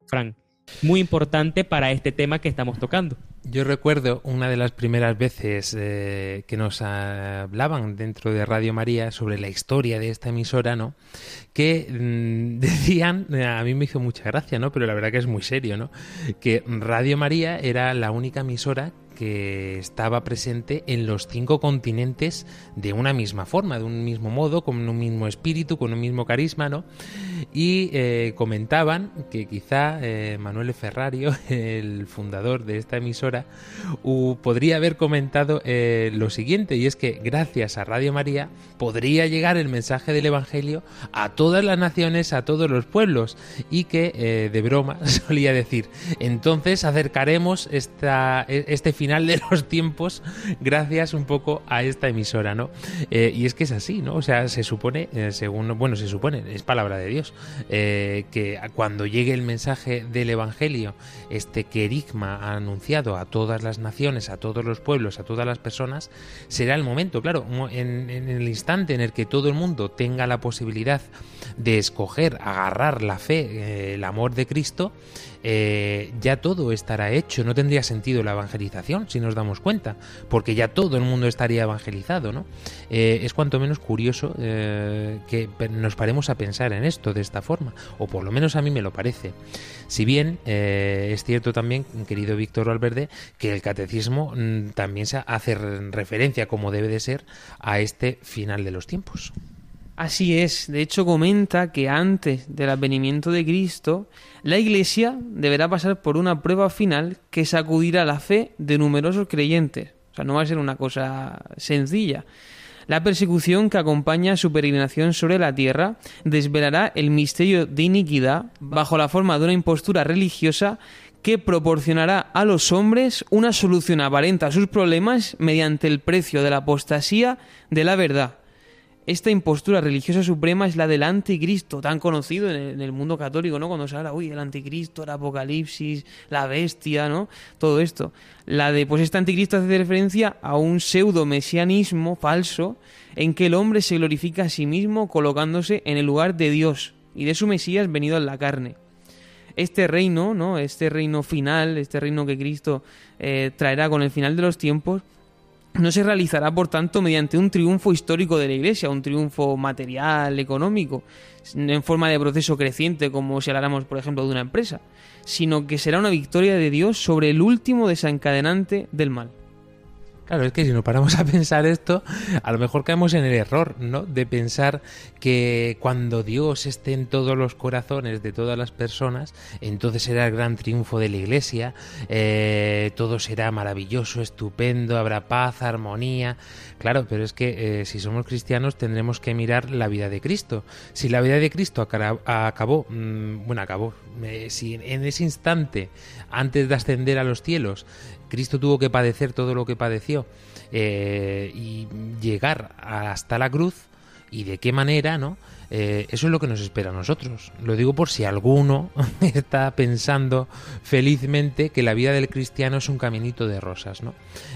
S2: Frank, muy importante para este tema que estamos tocando.
S1: Yo recuerdo una de las primeras veces eh, que nos hablaban dentro de Radio María sobre la historia de esta emisora, ¿no? Que mm, decían, a mí me hizo mucha gracia, ¿no? Pero la verdad que es muy serio, ¿no? Que Radio María era la única emisora que estaba presente en los cinco continentes de una misma forma, de un mismo modo, con un mismo espíritu, con un mismo carisma, ¿no? Y eh, comentaban que quizá eh, Manuel Ferrario, el fundador de esta emisora, podría haber comentado eh, lo siguiente, y es que gracias a Radio María podría llegar el mensaje del Evangelio a todas las naciones, a todos los pueblos, y que de broma solía decir, entonces acercaremos esta, este final final de los tiempos gracias un poco a esta emisora, ¿no? Eh, y es que es así, ¿no? O sea, se supone, eh, según, bueno, se supone, es palabra de Dios, eh, que cuando llegue el mensaje del Evangelio, este querigma anunciado a todas las naciones, a todos los pueblos, a todas las personas, será el momento, claro, en el instante en el que todo el mundo tenga la posibilidad de escoger, agarrar la fe, el amor de Cristo, eh, ya todo estará hecho. No tendría sentido la evangelización, si nos damos cuenta, porque ya todo el mundo estaría evangelizado, ¿no? Eh, es cuanto menos curioso eh, que nos paremos a pensar en esto de esta forma, o por lo menos a mí me lo parece. Si bien es cierto también, querido Víctor Valverde, que el catecismo mm, también se hace referencia, como debe de ser, a este final de los tiempos.
S3: Así es, de hecho comenta que antes del advenimiento de Cristo, la Iglesia deberá pasar por una prueba final que sacudirá la fe de numerosos creyentes. O sea, no va a ser una cosa sencilla. La persecución que acompaña su peregrinación sobre la tierra desvelará el misterio de iniquidad bajo la forma de una impostura religiosa que proporcionará a los hombres una solución aparente a sus problemas mediante el precio de la apostasía de la verdad esta impostura religiosa suprema es la del anticristo, tan conocido en el, mundo católico, ¿no? Cuando se habla, uy, el anticristo, el apocalipsis, la bestia, ¿no? Todo esto. La de, pues este anticristo hace referencia a un pseudo mesianismo falso en que el hombre se glorifica a sí mismo colocándose en el lugar de Dios y de su Mesías venido en la carne. Este reino, ¿no? Este reino final, este reino que Cristo eh, traerá con el final de los tiempos, no se realizará, por tanto, mediante un triunfo histórico de la Iglesia, un triunfo material, económico, en forma de proceso creciente, como si habláramos, por ejemplo, de una empresa, sino que será una victoria de Dios sobre el último desencadenante del mal.
S1: Claro, es que si nos paramos a pensar esto, a lo mejor caemos en el error, ¿no? De pensar que cuando Dios esté en todos los corazones de todas las personas, entonces será el gran triunfo de la Iglesia, eh, todo será maravilloso, estupendo, habrá paz, armonía. Claro, pero es que eh, si somos cristianos tendremos que mirar la vida de Cristo. Si la vida de Cristo acabó, mm, bueno, acabó, eh, si en ese instante, antes de ascender a los cielos, Cristo tuvo que padecer todo lo que padeció eh, y llegar hasta la cruz y de qué manera, ¿no? Eh, eso es lo que nos espera a nosotros. Lo digo por si alguno está pensando felizmente que la vida del cristiano es un caminito de rosas, ¿no?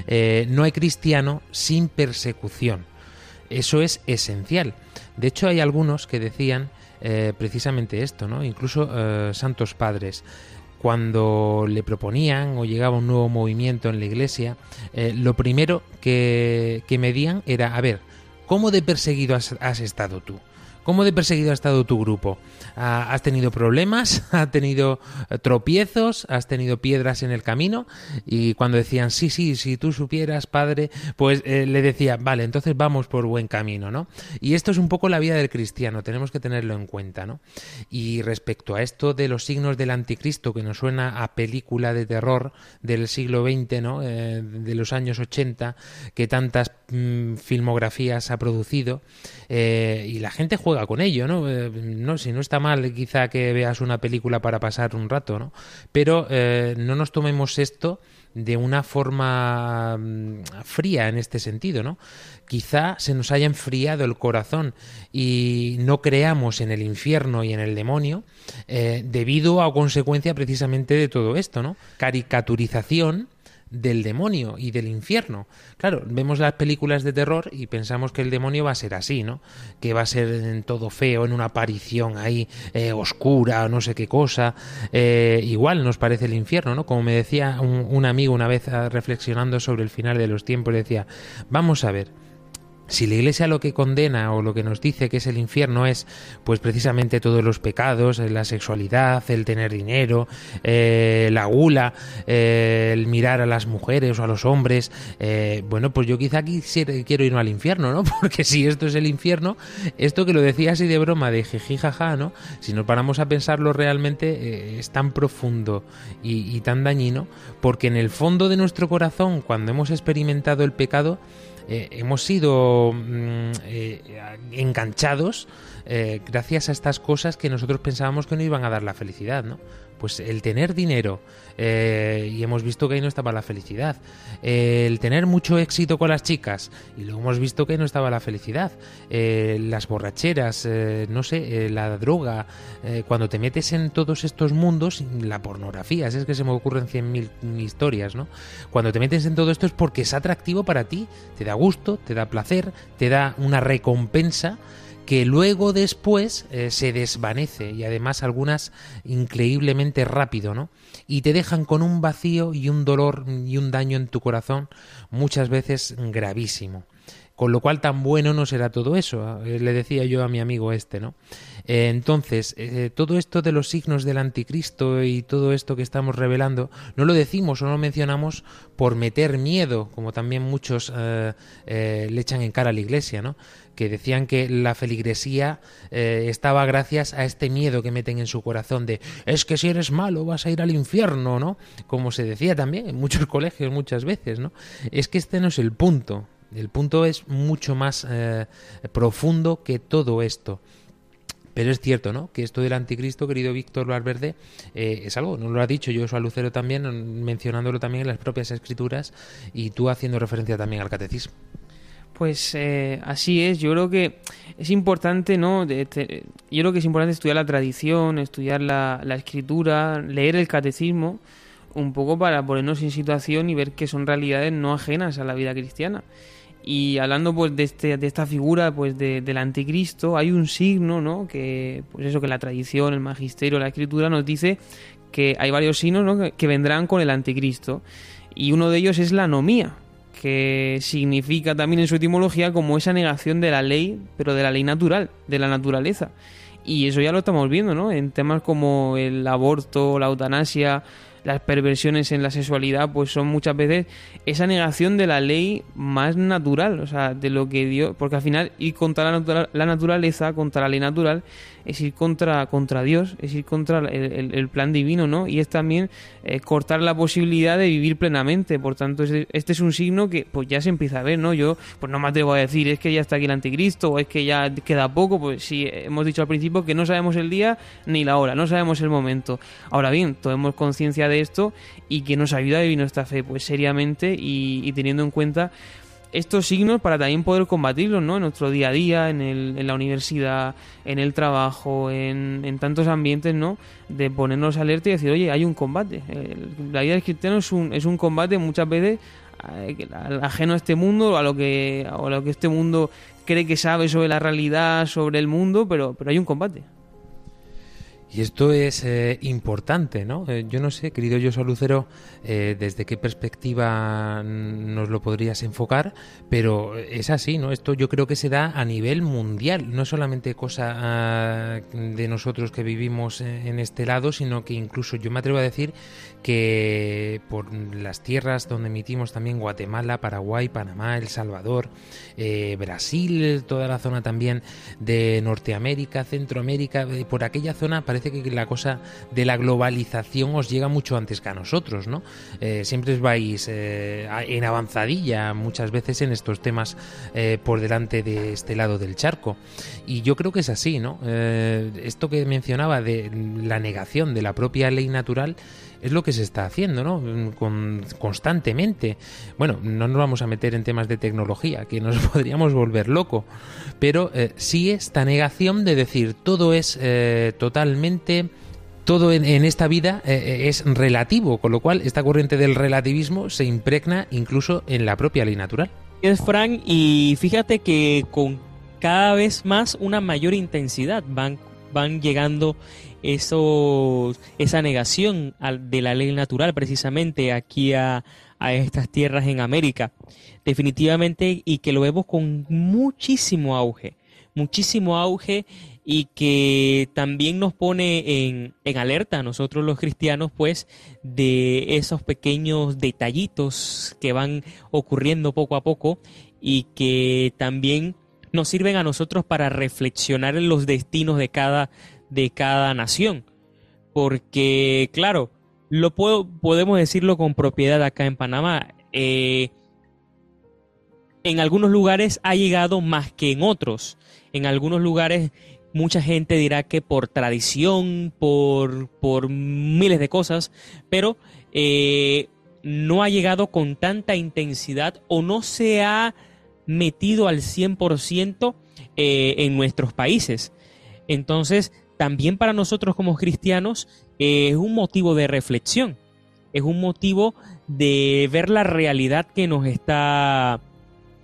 S1: Eh, no hay cristiano sin persecución. Eso es esencial. De hecho, hay algunos que decían precisamente esto, ¿no? Incluso santos padres cuando le proponían o llegaba un nuevo movimiento en la iglesia, eh, lo primero que, que medían era, a ver, ¿cómo de perseguido has estado tú? ¿Cómo de perseguido ha estado tu grupo? Ah, ¿Has tenido problemas? ¿Has tenido eh, tropiezos? ¿Has tenido piedras en el camino? Y cuando decían, sí, sí, si tú supieras, padre, pues eh, le decía, vale, entonces vamos por buen camino, ¿no? Y esto es un poco la vida del cristiano, tenemos que tenerlo en cuenta, ¿no? Y respecto a esto de los signos del anticristo, que nos suena a película de terror del siglo XX, ¿no? Eh, de los años 80, que tantas mm, filmografías ha producido, y la gente juega con ello, ¿no? Eh, no, si no está mal quizá que veas una película para pasar un rato, ¿no? Pero eh, no nos tomemos esto de una forma mm, fría en este sentido, ¿no? Quizá se nos haya enfriado el corazón y no creamos en el infierno y en el demonio eh, debido a consecuencia precisamente de todo esto, ¿no? Caricaturización del demonio y del infierno. Claro, vemos las películas de terror y pensamos que el demonio va a ser así, ¿no? Que va a ser en todo feo, en una aparición ahí eh, oscura o no sé qué cosa. Eh, igual nos parece el infierno, ¿no? Como me decía un, un amigo una vez ah, reflexionando sobre el final de los tiempos, decía, vamos a ver, si la Iglesia lo que condena o lo que nos dice que es el infierno es, pues precisamente todos los pecados, eh, la sexualidad, el tener dinero, eh, la gula, eh, el mirar a las mujeres o a los hombres, bueno, pues yo quizá quisiera, quiero irme al infierno, ¿no? Porque si esto es el infierno, esto que lo decía así de broma, de jiji jaja, ¿no? Si nos paramos a pensarlo realmente, es tan profundo y tan dañino, porque en el fondo de nuestro corazón, cuando hemos experimentado el pecado, eh, hemos sido mm, eh, enganchados eh, gracias a estas cosas que nosotros pensábamos que no iban a dar la felicidad, ¿no? Pues el tener dinero, eh, y hemos visto que ahí no estaba la felicidad. Eh, el tener mucho éxito con las chicas, y luego hemos visto que ahí no estaba la felicidad. Las borracheras, no sé, la droga, cuando te metes en todos estos mundos, la pornografía, es que se me ocurren cien mil historias, ¿no? Cuando te metes en todo esto es porque es atractivo para ti, te da gusto, te da placer, te da una recompensa que luego después eh, se desvanece y además algunas increíblemente rápido, ¿no? Y te dejan con un vacío y un dolor y un daño en tu corazón muchas veces gravísimo. Con lo cual tan bueno no será todo eso, eh, le decía yo a mi amigo este, ¿no? Eh, entonces, todo esto de los signos del anticristo y todo esto que estamos revelando, no lo decimos o no lo mencionamos por meter miedo, como también muchos le echan en cara a la iglesia, ¿no? Que decían que la feligresía eh, estaba gracias a este miedo que meten en su corazón de es que si eres malo vas a ir al infierno, ¿no? Como se decía también en muchos colegios muchas veces, ¿no? Es que este no es el punto. El punto es mucho más eh, profundo que todo esto. Pero es cierto, ¿no? Que esto del anticristo, querido Víctor Valverde, eh, es algo, no lo ha dicho yo, a Lucero también, mencionándolo también en las propias escrituras y tú haciendo referencia también al catecismo.
S3: Pues eh, así es, yo creo que es importante, ¿no? Yo creo que es importante estudiar la tradición, estudiar la, la escritura, leer el catecismo, un poco para ponernos en situación y ver que son realidades no ajenas a la vida cristiana. Y hablando pues de, este, de esta figura pues de- del anticristo, hay un signo, ¿no? Que, pues eso, que la tradición, el magisterio, la escritura nos dice que hay varios signos ¿no? que, que vendrán con el anticristo. Y uno de ellos es la anomía, que significa también en su etimología como esa negación de la ley, pero de la ley natural, de la naturaleza. Y eso ya lo estamos viendo, ¿no? En temas como el aborto, la eutanasia, las perversiones en la sexualidad, pues son muchas veces esa negación de la ley más natural, o sea, de lo que Dios, porque al final ir contra la, natura- la naturaleza, contra la ley natural, es ir contra, contra Dios, es ir contra el, el- plan divino, ¿no? Y es también eh, cortar la posibilidad de vivir plenamente. Por tanto, este, este es un signo que pues ya se empieza a ver, ¿no? Yo pues no me atrevo a decir es que ya está aquí el anticristo o es que ya queda poco, pues sí, hemos dicho al principio que no sabemos el día ni la hora, no sabemos el momento. Ahora bien, tomemos conciencia de esto y que nos ayuda a vivir nuestra fe pues seriamente y, teniendo en cuenta estos signos para también poder combatirlos ¿no? en nuestro día a día, en, el, en la universidad, en el trabajo, en, en tantos ambientes, ¿no? de ponernos alerta y decir, oye, hay un combate. La vida del cristiano es un, es un combate muchas veces al- ajeno a este mundo, a lo que, a lo que este mundo cree que sabe sobre la realidad, sobre el mundo, pero, pero hay un combate.
S1: Y esto es eh, importante, ¿no? Eh, yo no sé, querido Joshua Lucero, eh, desde qué perspectiva nos lo podrías enfocar, pero es así, ¿no? Esto yo creo que se da a nivel mundial, no solamente cosa ah, de nosotros que vivimos eh, en este lado, sino que incluso yo me atrevo a decir que por las tierras donde emitimos también Guatemala, Paraguay, Panamá, El Salvador, eh, Brasil, toda la zona también de Norteamérica, Centroamérica, eh, por aquella zona parece que la cosa de la globalización os llega mucho antes que a nosotros, ¿no? Eh, siempre os vais en avanzadilla muchas veces en estos temas por delante de este lado del charco. Y yo creo que es así, ¿no? Esto que mencionaba de la negación de la propia ley natural es lo que se está haciendo, ¿no? Con, constantemente. Bueno, no nos vamos a meter en temas de tecnología, que nos podríamos volver loco, pero eh, sí esta negación de decir todo es eh, totalmente todo en, esta vida eh, es relativo, con lo cual esta corriente del relativismo se impregna incluso en la propia ley natural.
S2: Es Frank, y fíjate que con cada vez más una mayor intensidad van, van llegando esos, esa negación de la ley natural precisamente aquí a, a estas tierras en América. Definitivamente, y que lo vemos con muchísimo auge, muchísimo auge y que también nos pone en, en alerta a nosotros los cristianos, pues, de esos pequeños detallitos que van ocurriendo poco a poco y que también nos sirven a nosotros para reflexionar en los destinos de cada, de cada nación. Porque, claro, lo puedo, podemos decirlo con propiedad acá en Panamá. eh, en algunos lugares ha llegado más que en otros. En algunos lugares mucha gente dirá que por tradición, por, por miles de cosas, pero eh, no ha llegado con tanta intensidad o no se ha metido al 100% eh, en nuestros países. Entonces, también para nosotros como cristianos eh, es un motivo de reflexión, es un motivo de ver la realidad que nos está,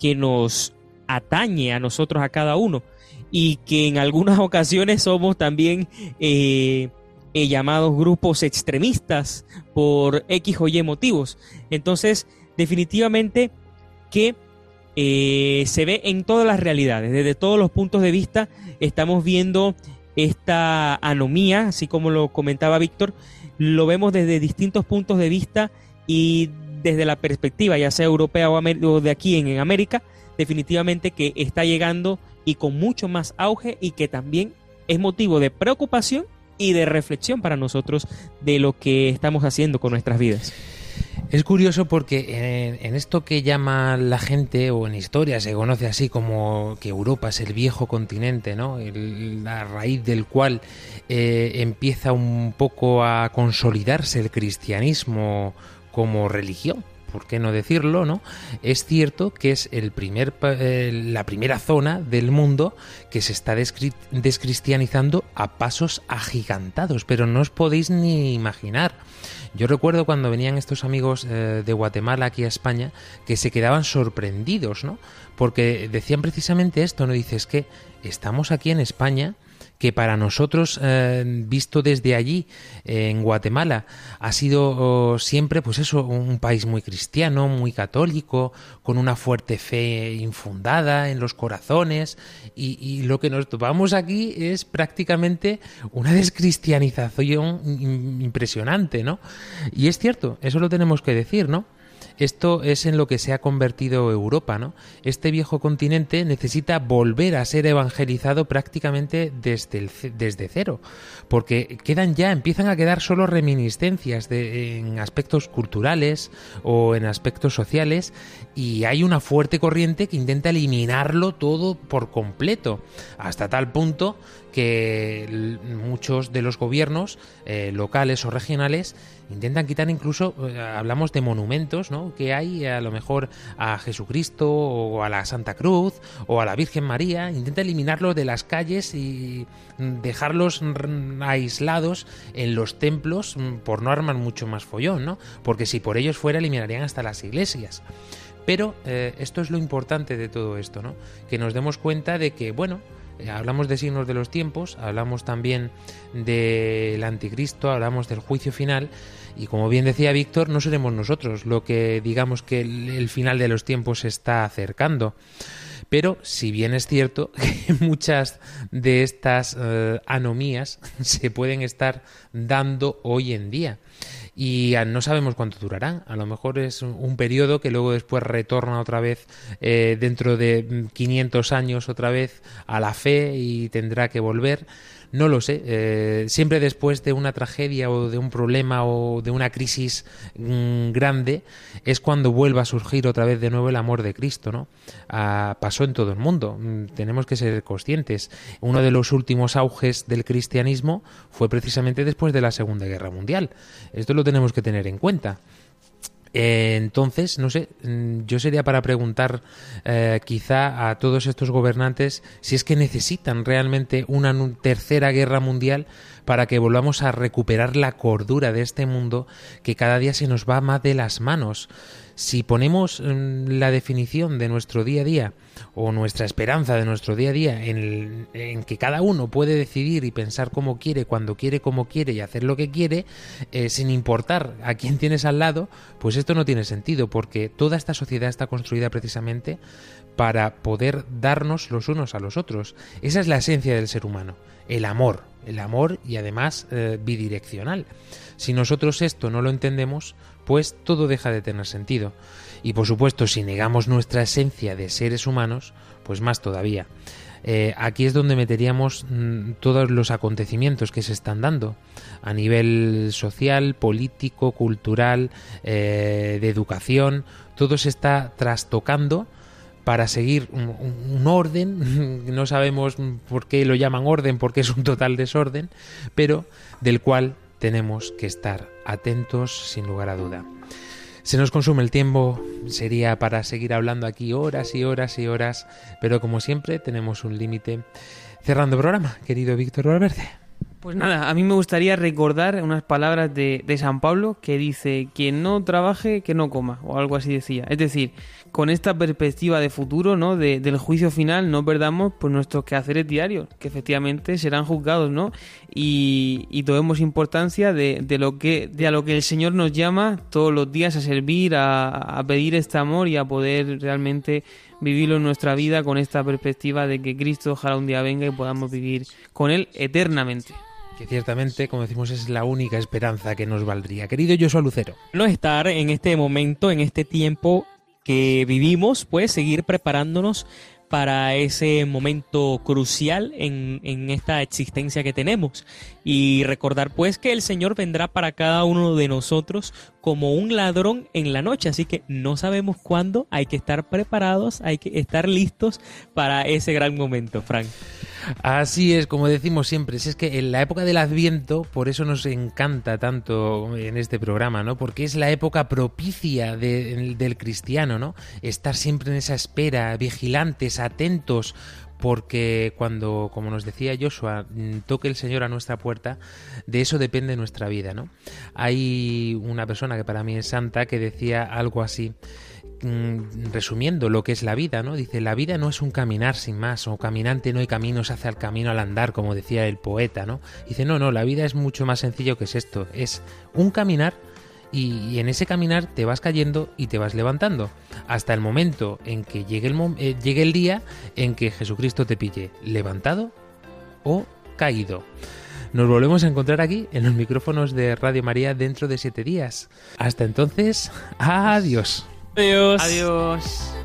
S2: que nos atañe a nosotros, a cada uno, y que en algunas ocasiones somos también eh, eh, llamados grupos extremistas por X o Y motivos. Entonces, definitivamente que se ve en todas las realidades, desde todos los puntos de vista, estamos viendo esta anomía, así como lo comentaba Víctor, lo vemos desde distintos puntos de vista y desde la perspectiva, ya sea europea o, o de aquí en América, definitivamente que está llegando y con mucho más auge y que también es motivo de preocupación y de reflexión para nosotros de lo que estamos haciendo con nuestras vidas.
S1: Es curioso porque en, esto que llama la gente, o en historia se conoce así como que Europa es el viejo continente, ¿no? El- la raíz del cual eh, empieza un poco a consolidarse el cristianismo como religión. ¿Por qué no decirlo, no? Es cierto que es el primer, eh, la primera zona del mundo que se está descri- descristianizando a pasos agigantados, pero no os podéis ni imaginar. Yo recuerdo cuando venían estos amigos eh, de Guatemala aquí a España que se quedaban sorprendidos, ¿no? Porque decían precisamente esto, ¿no? Dices que estamos aquí en España que para nosotros, eh, visto desde allí, en Guatemala, ha sido oh, siempre, pues eso, un país muy cristiano, muy católico, con una fuerte fe infundada en los corazones, y, y lo que nos topamos aquí es prácticamente una descristianización im- impresionante, ¿no? Y es cierto, eso lo tenemos que decir, ¿no? Esto es en lo que se ha convertido Europa, ¿no? Este viejo continente necesita volver a ser evangelizado prácticamente desde, desde cero, porque quedan ya, empiezan a quedar solo reminiscencias en aspectos culturales o en aspectos sociales y hay una fuerte corriente que intenta eliminarlo todo por completo, hasta tal punto que muchos de los gobiernos eh, locales o regionales intentan quitar incluso, eh, hablamos de monumentos, ¿no? Que hay a lo mejor a Jesucristo o a la Santa Cruz o a la Virgen María, intenta eliminarlos de las calles y dejarlos aislados en los templos mm, por no armar mucho más follón, ¿no? Porque si por ellos fuera eliminarían hasta las iglesias. Pero eh, esto es lo importante de todo esto, ¿no? Que nos demos cuenta de que, bueno, eh, hablamos de signos de los tiempos, hablamos también del anticristo, hablamos del juicio final, y como bien decía Víctor, no seremos nosotros lo que digamos que el, final de los tiempos se está acercando. Pero si bien es cierto que muchas de estas eh, anomías se pueden estar dando hoy en día y ah, no sabemos cuánto durarán. A lo mejor es un, periodo que luego después retorna otra vez eh, dentro de mm, 500 años otra vez a la fe y tendrá que volver. No lo sé. eh, siempre después de una tragedia o de un problema o de una crisis mm, grande es cuando vuelve a surgir otra vez de nuevo el amor de Cristo, ¿no? Ah, pasó en todo el mundo. Mm, Tenemos que ser conscientes. Uno de los últimos auges del cristianismo fue precisamente después de la Segunda Guerra Mundial. Esto lo tenemos que tener en cuenta. Eh, entonces, no sé, mm, yo sería para preguntar eh, quizá a todos estos gobernantes si es que necesitan realmente una tercera guerra mundial para que volvamos a recuperar la cordura de este mundo que cada día se nos va más de las manos. Si ponemos mm, la definición de nuestro día a día o nuestra esperanza de nuestro día a día en, que cada uno puede decidir y pensar como quiere, cuando quiere, como quiere y hacer lo que quiere, eh, sin importar a quién tienes al lado, pues esto no tiene sentido, porque toda esta sociedad está construida precisamente para poder darnos los unos a los otros. Esa es la esencia del ser humano, el amor, el amor y además eh, bidireccional. Si nosotros esto no lo entendemos, pues todo deja de tener sentido. Y por supuesto, si negamos nuestra esencia de seres humanos, pues más todavía. Eh, aquí es donde meteríamos mm, todos los acontecimientos que se están dando a nivel social, político, cultural, eh, de educación. Todo se está trastocando para seguir un, un- un orden, no sabemos por qué lo llaman orden, porque es un total desorden, pero del cual tenemos que estar atentos sin lugar a duda. Se nos consume el tiempo, sería para seguir hablando aquí horas y horas y horas, pero como siempre tenemos un límite. Cerrando programa, querido Víctor Valverde.
S3: Pues nada, a mí me gustaría recordar unas palabras de, de San Pablo que dice, quien no trabaje, que no coma, o algo así decía. Es decir, con esta perspectiva de futuro, ¿no? De- del juicio final, no perdamos pues nuestros quehaceres diarios, que efectivamente serán juzgados, ¿no? Y, y tomemos importancia de, de lo que, de a lo que el Señor nos llama todos los días a servir, a, a pedir este amor y a poder realmente vivirlo en nuestra vida con esta perspectiva de que Cristo ojalá un día venga y podamos vivir con Él eternamente.
S1: Que ciertamente, como decimos, es la única esperanza que nos valdría. Querido Joshua Lucero.
S2: no estar en este momento, en este tiempo que vivimos, pues seguir preparándonos para ese momento crucial en, en esta existencia que tenemos. Y recordar pues que el Señor vendrá para cada uno de nosotros como un ladrón en la noche, así que no sabemos cuándo, hay que estar preparados, hay que estar listos para ese gran momento, Frank.
S1: Así es, como decimos siempre, si es que en la época del Adviento, por eso nos encanta tanto en este programa, ¿no? Porque es la época propicia de- del cristiano, ¿no? Estar siempre en esa espera, vigilantes, atentos, porque cuando, como nos decía Joshua, toque el Señor a nuestra puerta, de eso depende nuestra vida, ¿no? Hay una persona que para mí es santa que decía algo así resumiendo lo que es la vida, ¿no? Dice, la vida no es un caminar sin más, o caminante no hay caminos hacia el camino al andar, como decía el poeta, ¿no? Dice, no, no, la vida es mucho más sencillo que es esto, es un caminar y, en ese caminar te vas cayendo y te vas levantando, hasta el momento en que llegue el, eh, llegue el día en que Jesucristo te pille levantado o caído. Nos volvemos a encontrar aquí en los micrófonos de Radio María dentro de siete días. Hasta entonces, adiós.
S2: Adiós.
S3: Adiós.